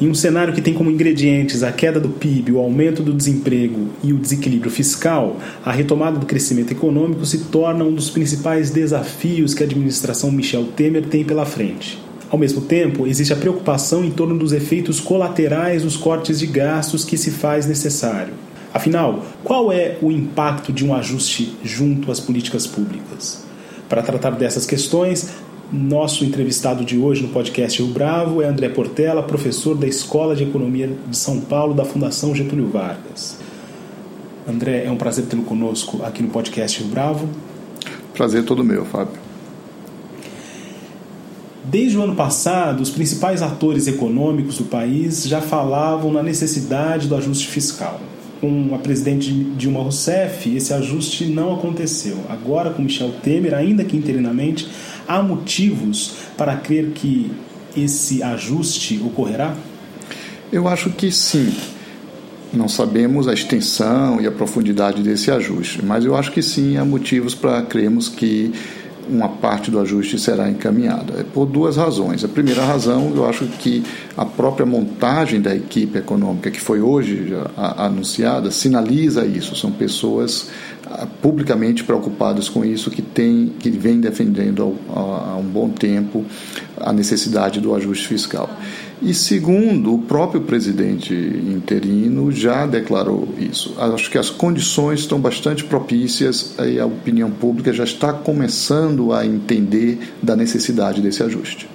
Em um cenário que tem como ingredientes a queda do PIB, o aumento do desemprego e o desequilíbrio fiscal, a retomada do crescimento econômico se torna um dos principais desafios que a administração Michel Temer tem pela frente. Ao mesmo tempo, existe a preocupação em torno dos efeitos colaterais dos cortes de gastos que se faz necessário. Afinal, qual é o impacto de um ajuste junto às políticas públicas? Para tratar dessas questões, nosso entrevistado de hoje no podcast Rio Bravo é André Portela, professor da Escola de Economia de São Paulo da Fundação Getúlio Vargas. André, é um prazer tê-lo conosco aqui no podcast Rio Bravo. Prazer todo meu, Fábio. Desde o ano passado, os principais atores econômicos do país já falavam na necessidade do ajuste fiscal. Com a presidente Dilma Rousseff, esse ajuste não aconteceu. Agora, com Michel Temer, ainda que interinamente, Há motivos para crer que esse ajuste ocorrerá? Eu acho que sim. Não sabemos a extensão e a profundidade desse ajuste, mas eu acho que sim há motivos para crermos que uma parte do ajuste será encaminhada. É por duas razões. A primeira razão, eu acho que a própria montagem da equipe econômica, que foi hoje anunciada, sinaliza isso. São pessoas publicamente preocupadas com isso, que, tem, que vem defendendo há, um bom tempo a necessidade do ajuste fiscal. E segundo, o próprio presidente interino já declarou isso. Acho que as condições estão bastante propícias e a opinião pública já está começando a entender da necessidade desse ajuste.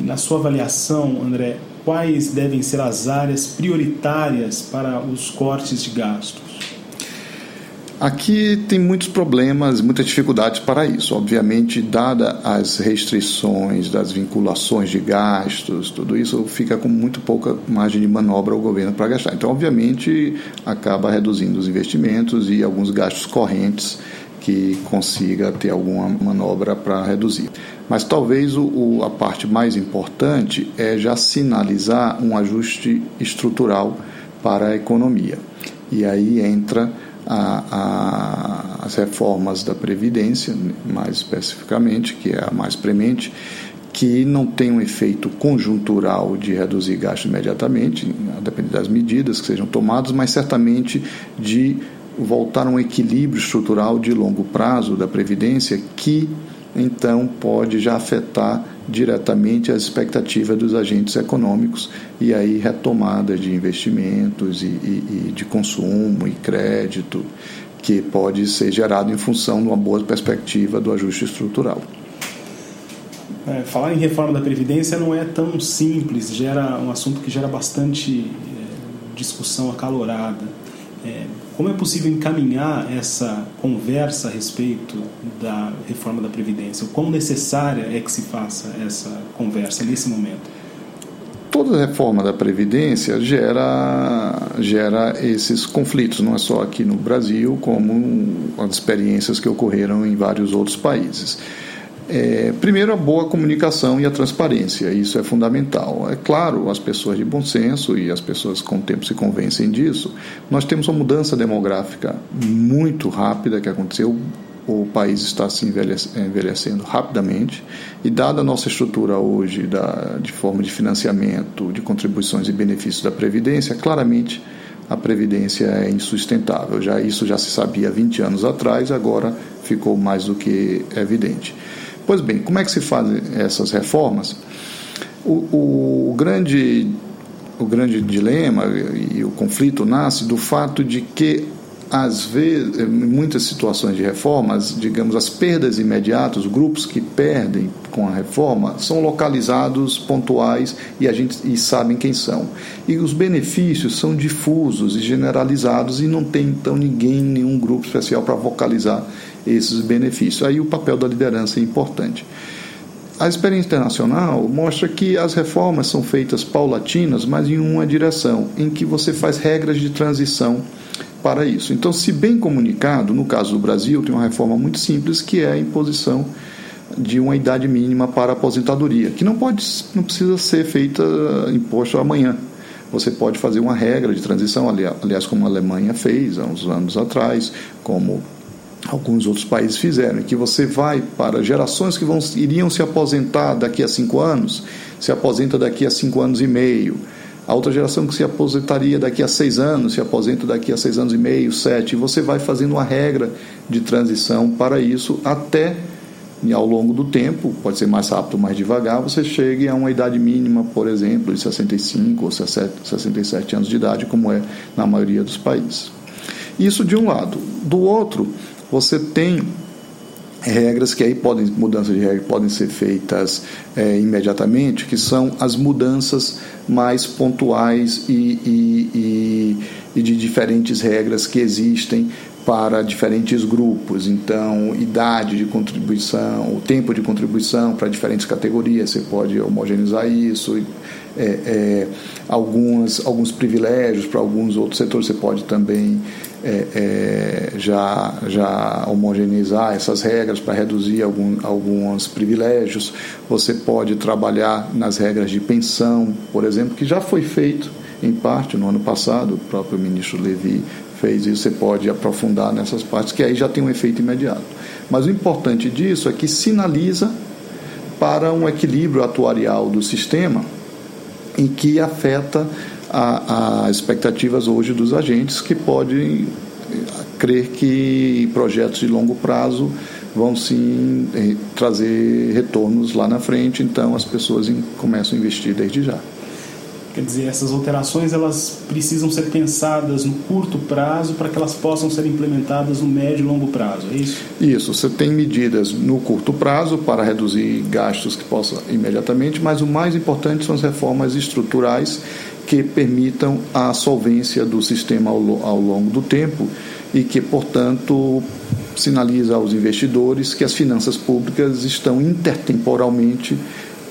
Na sua avaliação, André, quais devem ser as áreas prioritárias para os cortes de gastos? Aqui tem muitos problemas, muitas dificuldades para isso. Obviamente, dada as restrições das vinculações de gastos, tudo isso fica com muito pouca margem de manobra o governo para gastar. Então, obviamente, acaba reduzindo os investimentos e alguns gastos correntes que consiga ter alguma manobra para reduzir. Mas talvez o, o, a parte mais importante é já sinalizar um ajuste estrutural para a economia. E aí entra a, a, as reformas da Previdência, mais especificamente, que é a mais premente, que não tem um efeito conjuntural de reduzir gastos imediatamente, a depender das medidas que sejam tomadas, mas certamente de voltar a um equilíbrio estrutural de longo prazo da Previdência que então pode já afetar diretamente as expectativas dos agentes econômicos e aí retomada de investimentos e, e, e de consumo e crédito que pode ser gerado em função de uma boa perspectiva do ajuste estrutural. É, falar em reforma da Previdência não é tão simples, gera um assunto que gera bastante é, discussão acalorada. É, como é possível encaminhar essa conversa a respeito da reforma da Previdência? O quão necessária é que se faça essa conversa nesse momento? Toda reforma da Previdência gera, gera esses conflitos, não é só aqui no Brasil, como as experiências que ocorreram em vários outros países. É, primeiro, a boa comunicação e a transparência, isso é fundamental. É claro, as pessoas de bom senso e as pessoas com o tempo se convencem disso. Nós temos uma mudança demográfica muito rápida que aconteceu, o país está se envelhecendo rapidamente e dada a nossa estrutura hoje da, de forma de financiamento, de contribuições e benefícios da Previdência, claramente a Previdência é insustentável. Já, isso já se sabia há 20 anos atrás, agora ficou mais do que evidente. Pois bem, como é que se fazem essas reformas? O, o, grande, o grande dilema e o conflito nasce do fato de que, às vezes, em muitas situações de reformas, digamos, as perdas imediatas, os grupos que perdem com a reforma, são localizados, pontuais e a gente e sabem quem são. E os benefícios são difusos e generalizados e não tem então ninguém, nenhum grupo especial para vocalizar esses benefícios. Aí o papel da liderança é importante. A experiência internacional mostra que as reformas são feitas paulatinas, mas em uma direção, em que você faz regras de transição para isso. Então, se bem comunicado, no caso do Brasil, tem uma reforma muito simples que é a imposição de uma idade mínima para aposentadoria, que não pode, não precisa ser feita imposto amanhã. Você pode fazer uma regra de transição, aliás, como a Alemanha fez há uns anos atrás, como alguns outros países fizeram, que você vai para gerações que vão, iriam se aposentar daqui a cinco anos, se aposenta daqui a cinco anos e meio. A outra geração que se aposentaria daqui a seis anos, se aposenta daqui a seis anos e meio, sete. E você vai fazendo uma regra de transição para isso até e ao longo do tempo, pode ser mais rápido mais devagar, você chegue a uma idade mínima, por exemplo, de 65 ou 67 anos de idade, como é na maioria dos países. Isso de um lado. Do outro, você tem regras que aí podem mudanças de regra podem ser feitas é, imediatamente que são as mudanças mais pontuais e, e, e, e de diferentes regras que existem para diferentes grupos, então idade de contribuição, o tempo de contribuição para diferentes categorias, você pode homogeneizar isso, é, é, algumas, alguns privilégios para alguns outros setores, você pode também é, é já, já homogeneizar essas regras para reduzir algum, alguns privilégios, você pode trabalhar nas regras de pensão, por exemplo, que já foi feito em parte no ano passado, o próprio ministro Levi fez isso, você pode aprofundar nessas partes, que aí já tem um efeito imediato. Mas o importante disso é que sinaliza para um equilíbrio atuarial do sistema em que afeta as expectativas hoje dos agentes que podem crer que projetos de longo prazo vão sim eh, trazer retornos lá na frente, então as pessoas começam a investir desde já. Quer dizer, essas alterações elas precisam ser pensadas no curto prazo para que elas possam ser implementadas no médio e longo prazo, é isso? Isso, você tem medidas no curto prazo para reduzir gastos que possam imediatamente, mas o mais importante são as reformas estruturais que permitam a solvência do sistema ao, ao longo do tempo e que, portanto, sinaliza aos investidores que as finanças públicas estão intertemporalmente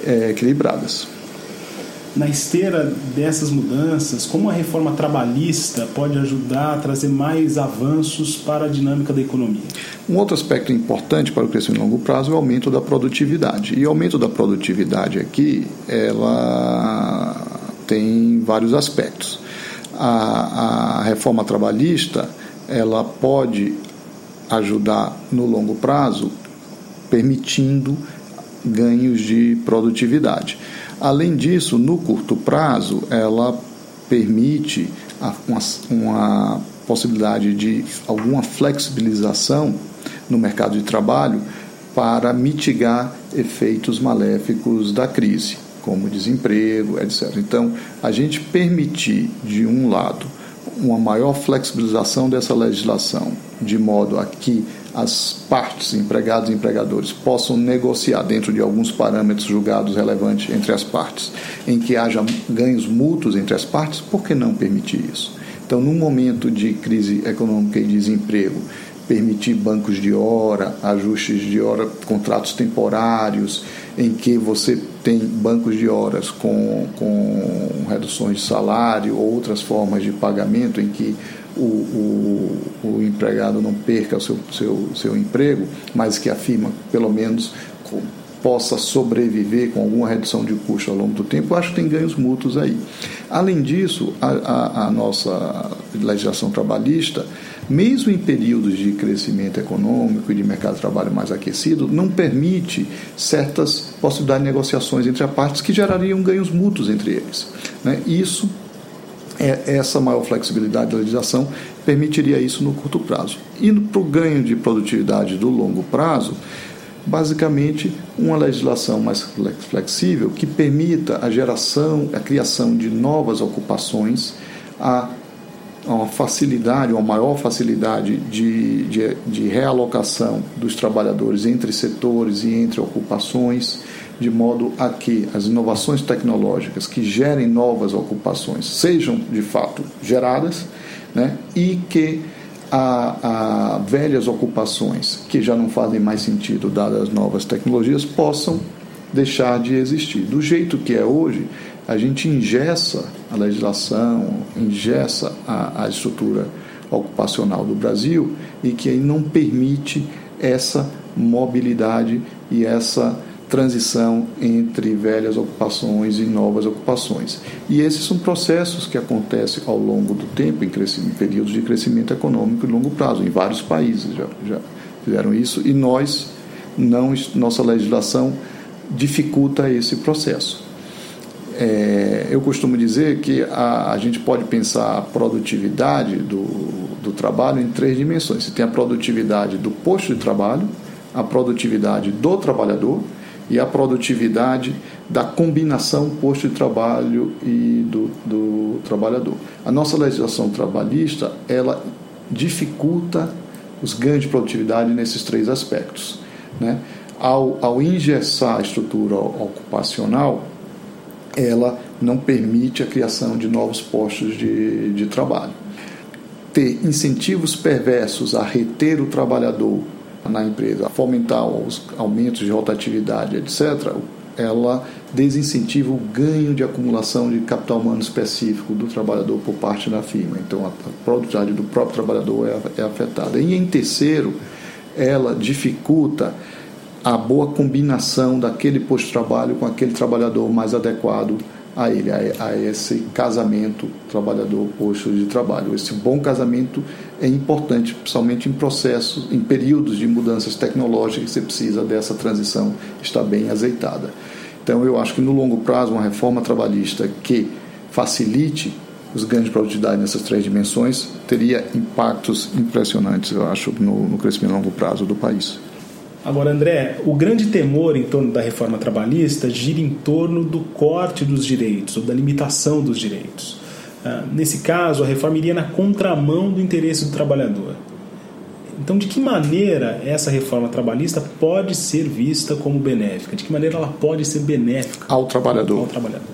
é, equilibradas na esteira dessas mudanças, como a reforma trabalhista pode ajudar a trazer mais avanços para a dinâmica da economia? Um outro aspecto importante para o crescimento a longo prazo é o aumento da produtividade. E o aumento da produtividade aqui, ela tem vários aspectos. A, a reforma trabalhista, ela pode ajudar no longo prazo, permitindo ganhos de produtividade. Além disso, no curto prazo, ela permite uma, uma possibilidade de alguma flexibilização no mercado de trabalho para mitigar efeitos maléficos da crise, como desemprego, etc. Então, a gente permitir, de um lado, uma maior flexibilização dessa legislação, de modo a que as partes, empregados e empregadores, possam negociar dentro de alguns parâmetros julgados relevantes entre as partes, em que haja ganhos mútuos entre as partes, por que não permitir isso? Então, num momento de crise econômica e desemprego, permitir bancos de hora, ajustes de hora, contratos temporários, em que você tem bancos de horas com, com reduções de salário, outras formas de pagamento em que o, o, o empregado não perca o seu, seu, seu emprego, mas que a firma, pelo menos, possa sobreviver com alguma redução de custo ao longo do tempo, eu acho que tem ganhos mútuos aí. Além disso, a, a, a nossa legislação trabalhista, mesmo em períodos de crescimento econômico e de mercado de trabalho mais aquecido, não permite certas possibilidades de negociações entre as partes que gerariam ganhos mútuos entre eles. Né? Isso é, essa maior flexibilidade da legislação permitiria isso no curto prazo. Indo para o ganho de produtividade do longo prazo, basicamente uma legislação mais flexível que permita a geração, a criação de novas ocupações, a uma facilidade, uma maior facilidade de, de, de realocação dos trabalhadores entre setores e entre ocupações de modo a que as inovações tecnológicas que gerem novas ocupações sejam de fato geradas né, e que a, a velhas ocupações que já não fazem mais sentido dadas as novas tecnologias possam deixar de existir. Do jeito que é hoje, a gente ingessa a legislação, ingessa a, a estrutura ocupacional do Brasil e que não permite essa mobilidade e essa transição entre velhas ocupações e novas ocupações. E esses são processos que acontecem ao longo do tempo, em, em períodos de crescimento econômico de longo prazo. Em vários países já, já fizeram isso e nós, não, nossa legislação dificulta esse processo. É, eu costumo dizer que a, a, gente pode pensar a produtividade do, do trabalho em três dimensões. Você tem a produtividade do posto de trabalho, a produtividade do trabalhador e a produtividade da combinação posto de trabalho e do, do trabalhador. A nossa legislação trabalhista ela dificulta os ganhos de produtividade nesses três aspectos. Né? Ao, ao a estrutura ocupacional, ela não permite a criação de novos postos de, de trabalho. Ter incentivos perversos a reter o trabalhador na empresa, a fomentar os aumentos de rotatividade, etc., ela desincentiva o ganho de acumulação de capital humano específico do trabalhador por parte da firma. Então, a produtividade do próprio trabalhador é, é afetada. E, em terceiro, ela dificulta a boa combinação daquele posto de trabalho com aquele trabalhador mais adequado a ele, a, a esse casamento trabalhador-posto de trabalho. Esse bom casamento é importante, principalmente em processos, em períodos de mudanças tecnológicas, você precisa dessa transição estar bem azeitada. Então, eu acho que no longo prazo, uma reforma trabalhista que facilite os ganhos de produtividade nessas três dimensões teria impactos impressionantes, eu acho, no, no crescimento a longo prazo do país. Agora, André, o grande temor em torno da reforma trabalhista gira em torno do corte dos direitos, ou da limitação dos direitos. Ah, nesse caso, a reforma iria na contramão do interesse do trabalhador. Então, de que maneira essa reforma trabalhista pode ser vista como benéfica? De que maneira ela pode ser benéfica ao trabalhador? Ao trabalhador?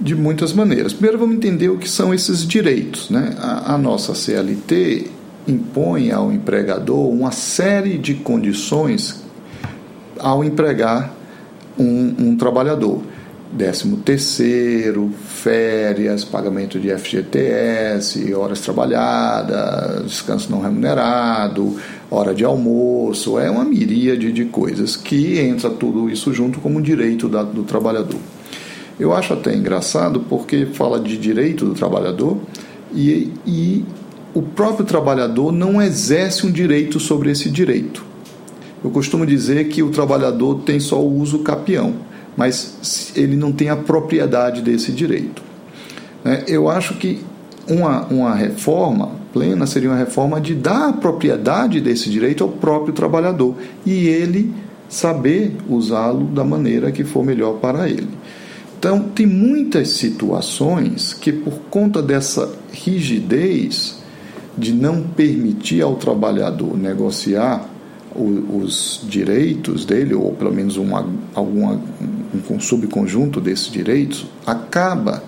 De muitas maneiras. Primeiro, vamos entender o que são esses direitos. Né? A, a nossa CLT impõe ao empregador uma série de condições ao empregar um, um trabalhador. Décimo terceiro, férias, pagamento de FGTS, horas trabalhadas, descanso não remunerado, hora de almoço, é uma miríade de coisas que entra tudo isso junto como direito da, do trabalhador. Eu acho até engraçado porque fala de direito do trabalhador e, e o próprio trabalhador não exerce um direito sobre esse direito. Eu costumo dizer que o trabalhador tem só o uso capião, mas ele não tem a propriedade desse direito. Né? Eu acho que uma, uma reforma plena seria uma reforma de dar a propriedade desse direito ao próprio trabalhador e ele saber usá-lo da maneira que for melhor para ele. Então, tem muitas situações que, por conta dessa rigidez, de não permitir ao trabalhador negociar o, os direitos dele, ou pelo menos uma, alguma, um subconjunto desses direitos, acaba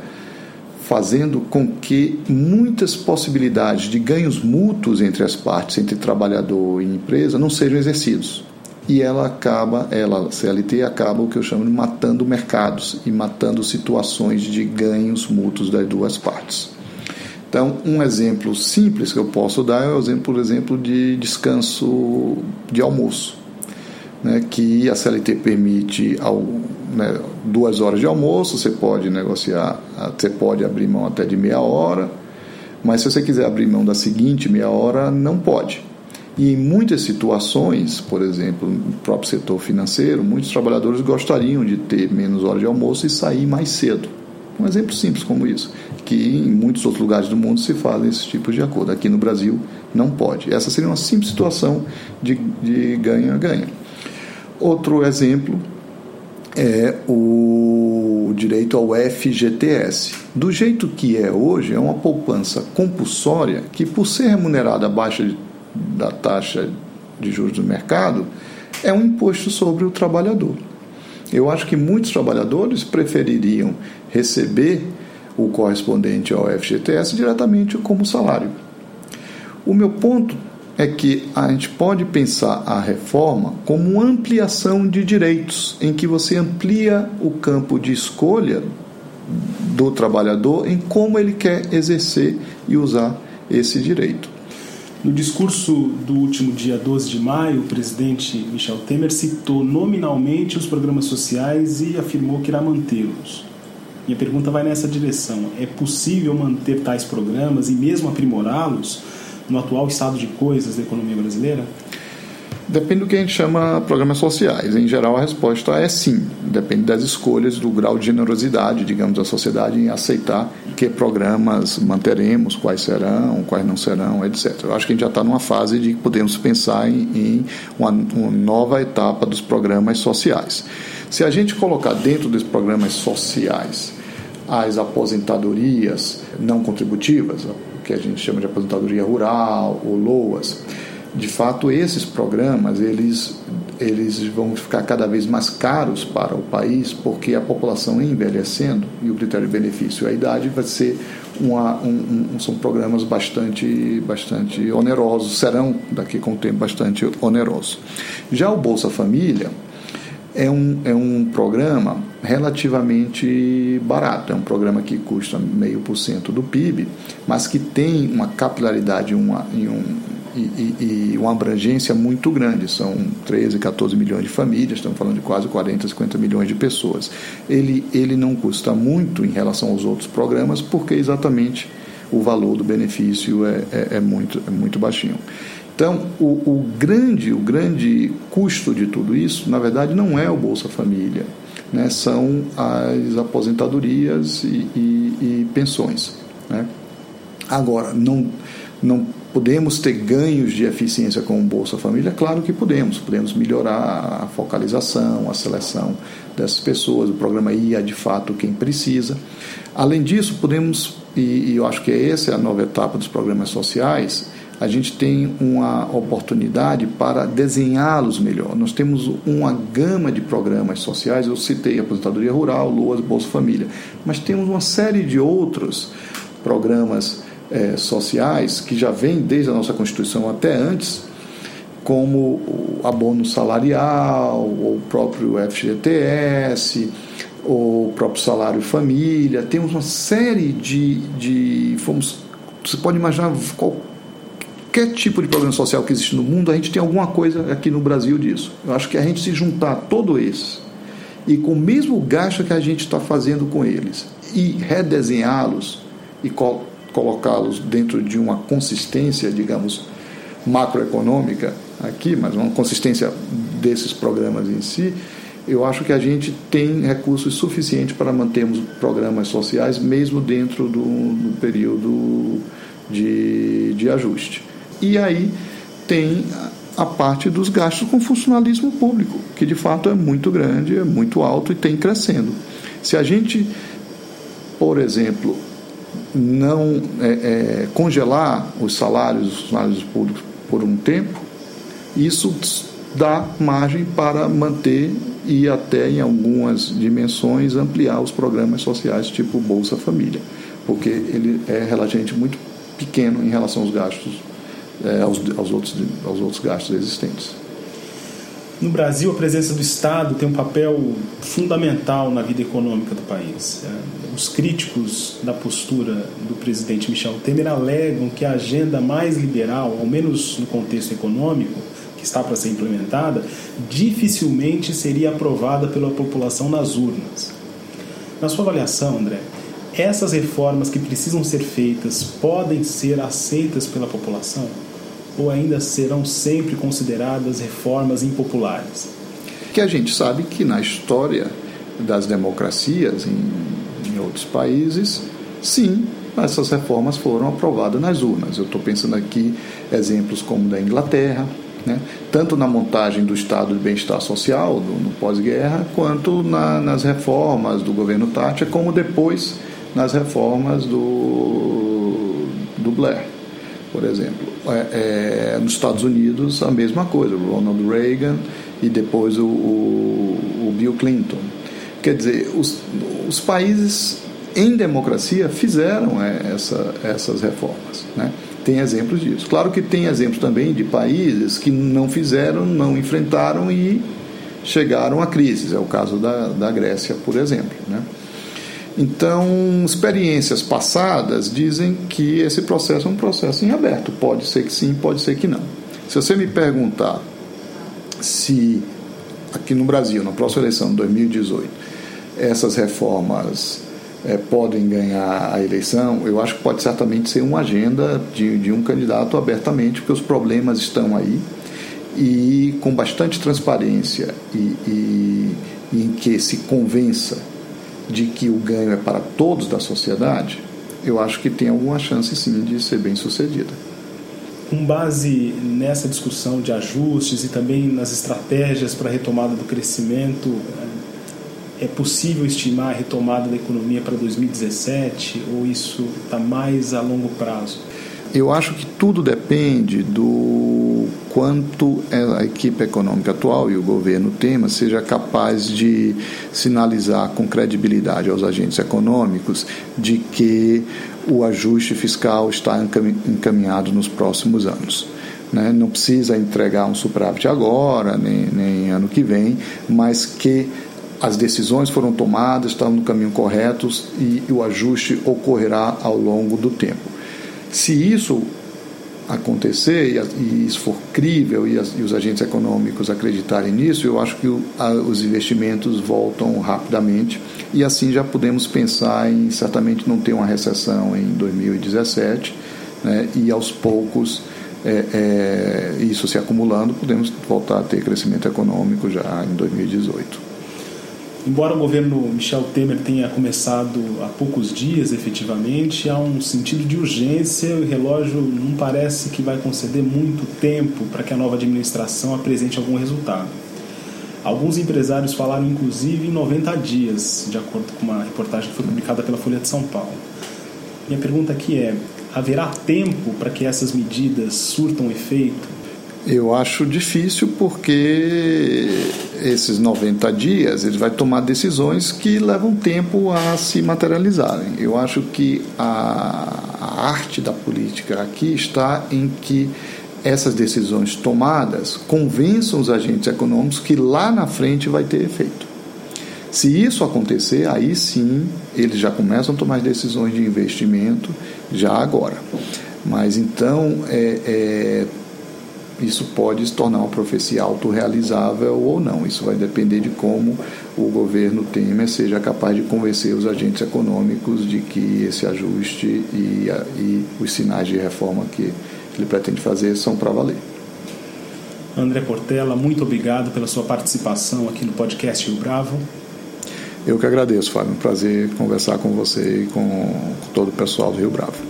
fazendo com que muitas possibilidades de ganhos mútuos entre as partes, entre trabalhador e empresa, não sejam exercidos. E ela acaba, ela, CLT acaba o que eu chamo de matando mercados e matando situações de ganhos mútuos das duas partes. Então, um exemplo simples que eu posso dar é o exemplo, por exemplo, de descanso de almoço, né, que a CLT permite ao, né, duas horas de almoço, você pode negociar, você pode abrir mão até de meia hora, mas se você quiser abrir mão da seguinte meia hora, não pode. E em muitas situações, por exemplo, no próprio setor financeiro, muitos trabalhadores gostariam de ter menos horas de almoço e sair mais cedo. Um exemplo simples como isso que em muitos outros lugares do mundo se fazem esse tipo de acordo. Aqui no Brasil não pode. Essa seria uma simples situação de ganha-ganha. Outro exemplo é o direito ao FGTS. Do jeito que é hoje, é uma poupança compulsória que, por ser remunerada abaixo da taxa de juros do mercado, é um imposto sobre o trabalhador. Eu acho que muitos trabalhadores prefeririam receber o correspondente ao FGTS diretamente como salário. O meu ponto é que a gente pode pensar a reforma como ampliação de direitos, em que você amplia o campo de escolha do trabalhador em como ele quer exercer e usar esse direito. No discurso do último dia 12 de maio, o presidente Michel Temer citou nominalmente os programas sociais e afirmou que irá mantê-los. Minha pergunta vai nessa direção: é possível manter tais programas e mesmo aprimorá-los no atual estado de coisas da economia brasileira? Depende do que a gente chama programas sociais. Em geral, a resposta é sim. Depende das escolhas, do grau de generosidade, digamos, da sociedade em aceitar que programas manteremos, quais serão, quais não serão, etc. Eu acho que a gente já está numa fase de que podemos pensar em, em uma, uma nova etapa dos programas sociais. Se a gente colocar dentro dos programas sociais as aposentadorias não contributivas, que a gente chama de aposentadoria rural ou LOAS, de fato esses programas eles eles vão ficar cada vez mais caros para o país porque a população envelhecendo e o critério de benefício e a idade vai ser uma, um, um, são programas bastante bastante onerosos serão daqui com o tempo bastante onerosos já o Bolsa Família é um, é um programa relativamente barato. É um programa que custa meio por cento do PIB, mas que tem uma capilaridade uma, um, e, e, e, uma abrangência muito grande. São 13, 14 milhões de famílias, estamos falando de quase 40, 50 milhões de pessoas. Ele, ele não custa muito em relação aos outros programas, porque exatamente o valor do benefício é, é, é muito, é muito baixinho. Então, o, o, grande, o grande custo de tudo isso, na verdade, não é o Bolsa Família, né? são as aposentadorias e, e, pensões. Né? Agora, não, não podemos ter ganhos de eficiência com o Bolsa Família? Claro que podemos. Podemos melhorar a focalização, a seleção dessas pessoas, o programa IA de fato quem precisa. Além disso, podemos, e, eu acho que essa é a nova etapa dos programas sociais, a gente tem uma oportunidade para desenhá-los melhor. Nós temos uma gama de programas sociais, eu citei aposentadoria rural, LOAS, Bolsa Família, mas temos uma série de outros programas é, sociais que já vêm desde a nossa Constituição até antes, como o abono salarial, o próprio FGTS, o próprio salário família. Temos uma série de, de fomos, você pode imaginar qual qualquer tipo de problema social que existe no mundo, a gente tem alguma coisa aqui no Brasil disso. Eu acho que a gente se juntar todo esses e com o mesmo gasto que a gente está fazendo com eles e redesenhá-los e colocá-los dentro de uma consistência, digamos, macroeconômica aqui, mas uma consistência desses programas em si, eu acho que a gente tem recursos suficientes para mantermos programas sociais mesmo dentro do, do período de, de ajuste. E aí tem a parte dos gastos com funcionalismo público, que de fato é muito grande, é muito alto e tem crescendo. Se a gente, por exemplo, não é, é, congelar os salários dos funcionários públicos por um tempo, isso dá margem para manter e até em algumas dimensões ampliar os programas sociais tipo Bolsa Família, porque ele é relativamente muito pequeno em relação aos gastos é, aos, aos, outros, aos outros gastos existentes. No Brasil, a presença do Estado tem um papel fundamental na vida econômica do país. É, os críticos da postura do presidente Michel Temer alegam que a agenda mais liberal, ao menos no contexto econômico, que está para ser implementada, dificilmente seria aprovada pela população nas urnas. Na sua avaliação, André, essas reformas que precisam ser feitas podem ser aceitas pela população? Ou ainda serão sempre consideradas reformas impopulares? Que a gente sabe que na história das democracias em, em outros países, sim, essas reformas foram aprovadas nas urnas. Eu estou pensando aqui exemplos como da Inglaterra, né? tanto na montagem do Estado de Bem-Estar Social do, no pós-guerra, quanto na, nas reformas do governo Thatcher, como depois nas reformas do, do Blair por exemplo. É, é, nos Estados Unidos, a mesma coisa, o Ronald Reagan e depois o, o, o Bill Clinton. Quer dizer, os, os países em democracia fizeram é, essa, essas reformas. Né? Tem exemplos disso. Claro que tem exemplos também de países que não fizeram, não enfrentaram e chegaram a crises. É o caso da, da Grécia, por exemplo. Né? Então, experiências passadas dizem que esse processo é um processo em aberto. Pode ser que sim, pode ser que não. Se você me perguntar se aqui no Brasil, na próxima eleição de 2018, essas reformas é, podem ganhar a eleição, eu acho que pode certamente ser uma agenda de, de um candidato abertamente, porque os problemas estão aí e com bastante transparência e, e, e em que se convença de que o ganho é para todos da sociedade, eu acho que tem alguma chance sim de ser bem sucedida. Com base nessa discussão de ajustes e também nas estratégias para a retomada do crescimento, é possível estimar a retomada da economia para 2017 ou isso está mais a longo prazo? Eu acho que tudo depende do quanto a equipe econômica atual e o governo tema seja capaz de sinalizar com credibilidade aos agentes econômicos de que o ajuste fiscal está encaminhado nos próximos anos. Né? Não precisa entregar um superávit agora, nem, nem ano que vem, mas que as decisões foram tomadas, estão no caminho correto e o ajuste ocorrerá ao longo do tempo. Se isso acontecer e, isso for crível e, os agentes econômicos acreditarem nisso, eu acho que os investimentos voltam rapidamente e assim já podemos pensar em certamente não ter uma recessão em 2017 né, e aos poucos é, é, isso se acumulando podemos voltar a ter crescimento econômico já em 2018. Embora o governo Michel Temer tenha começado há poucos dias, efetivamente, há um sentido de urgência e o relógio não parece que vai conceder muito tempo para que a nova administração apresente algum resultado. Alguns empresários falaram inclusive em 90 dias, de acordo com uma reportagem que foi publicada pela Folha de São Paulo. Minha pergunta aqui é: haverá tempo para que essas medidas surtam efeito? Eu acho difícil porque esses 90 dias ele vai tomar decisões que levam tempo a se materializarem. Eu acho que a, arte da política aqui está em que essas decisões tomadas convençam os agentes econômicos que lá na frente vai ter efeito. Se isso acontecer, aí sim eles já começam a tomar decisões de investimento já agora. Mas então é, é isso pode se tornar uma profecia autorrealizável ou não. Isso vai depender de como o governo Temer seja capaz de convencer os agentes econômicos de que esse ajuste e, e os sinais de reforma que ele pretende fazer são para valer. André Portela, muito obrigado pela sua participação aqui no podcast Rio Bravo. Eu que agradeço, Fábio. Um prazer conversar com você e com todo o pessoal do Rio Bravo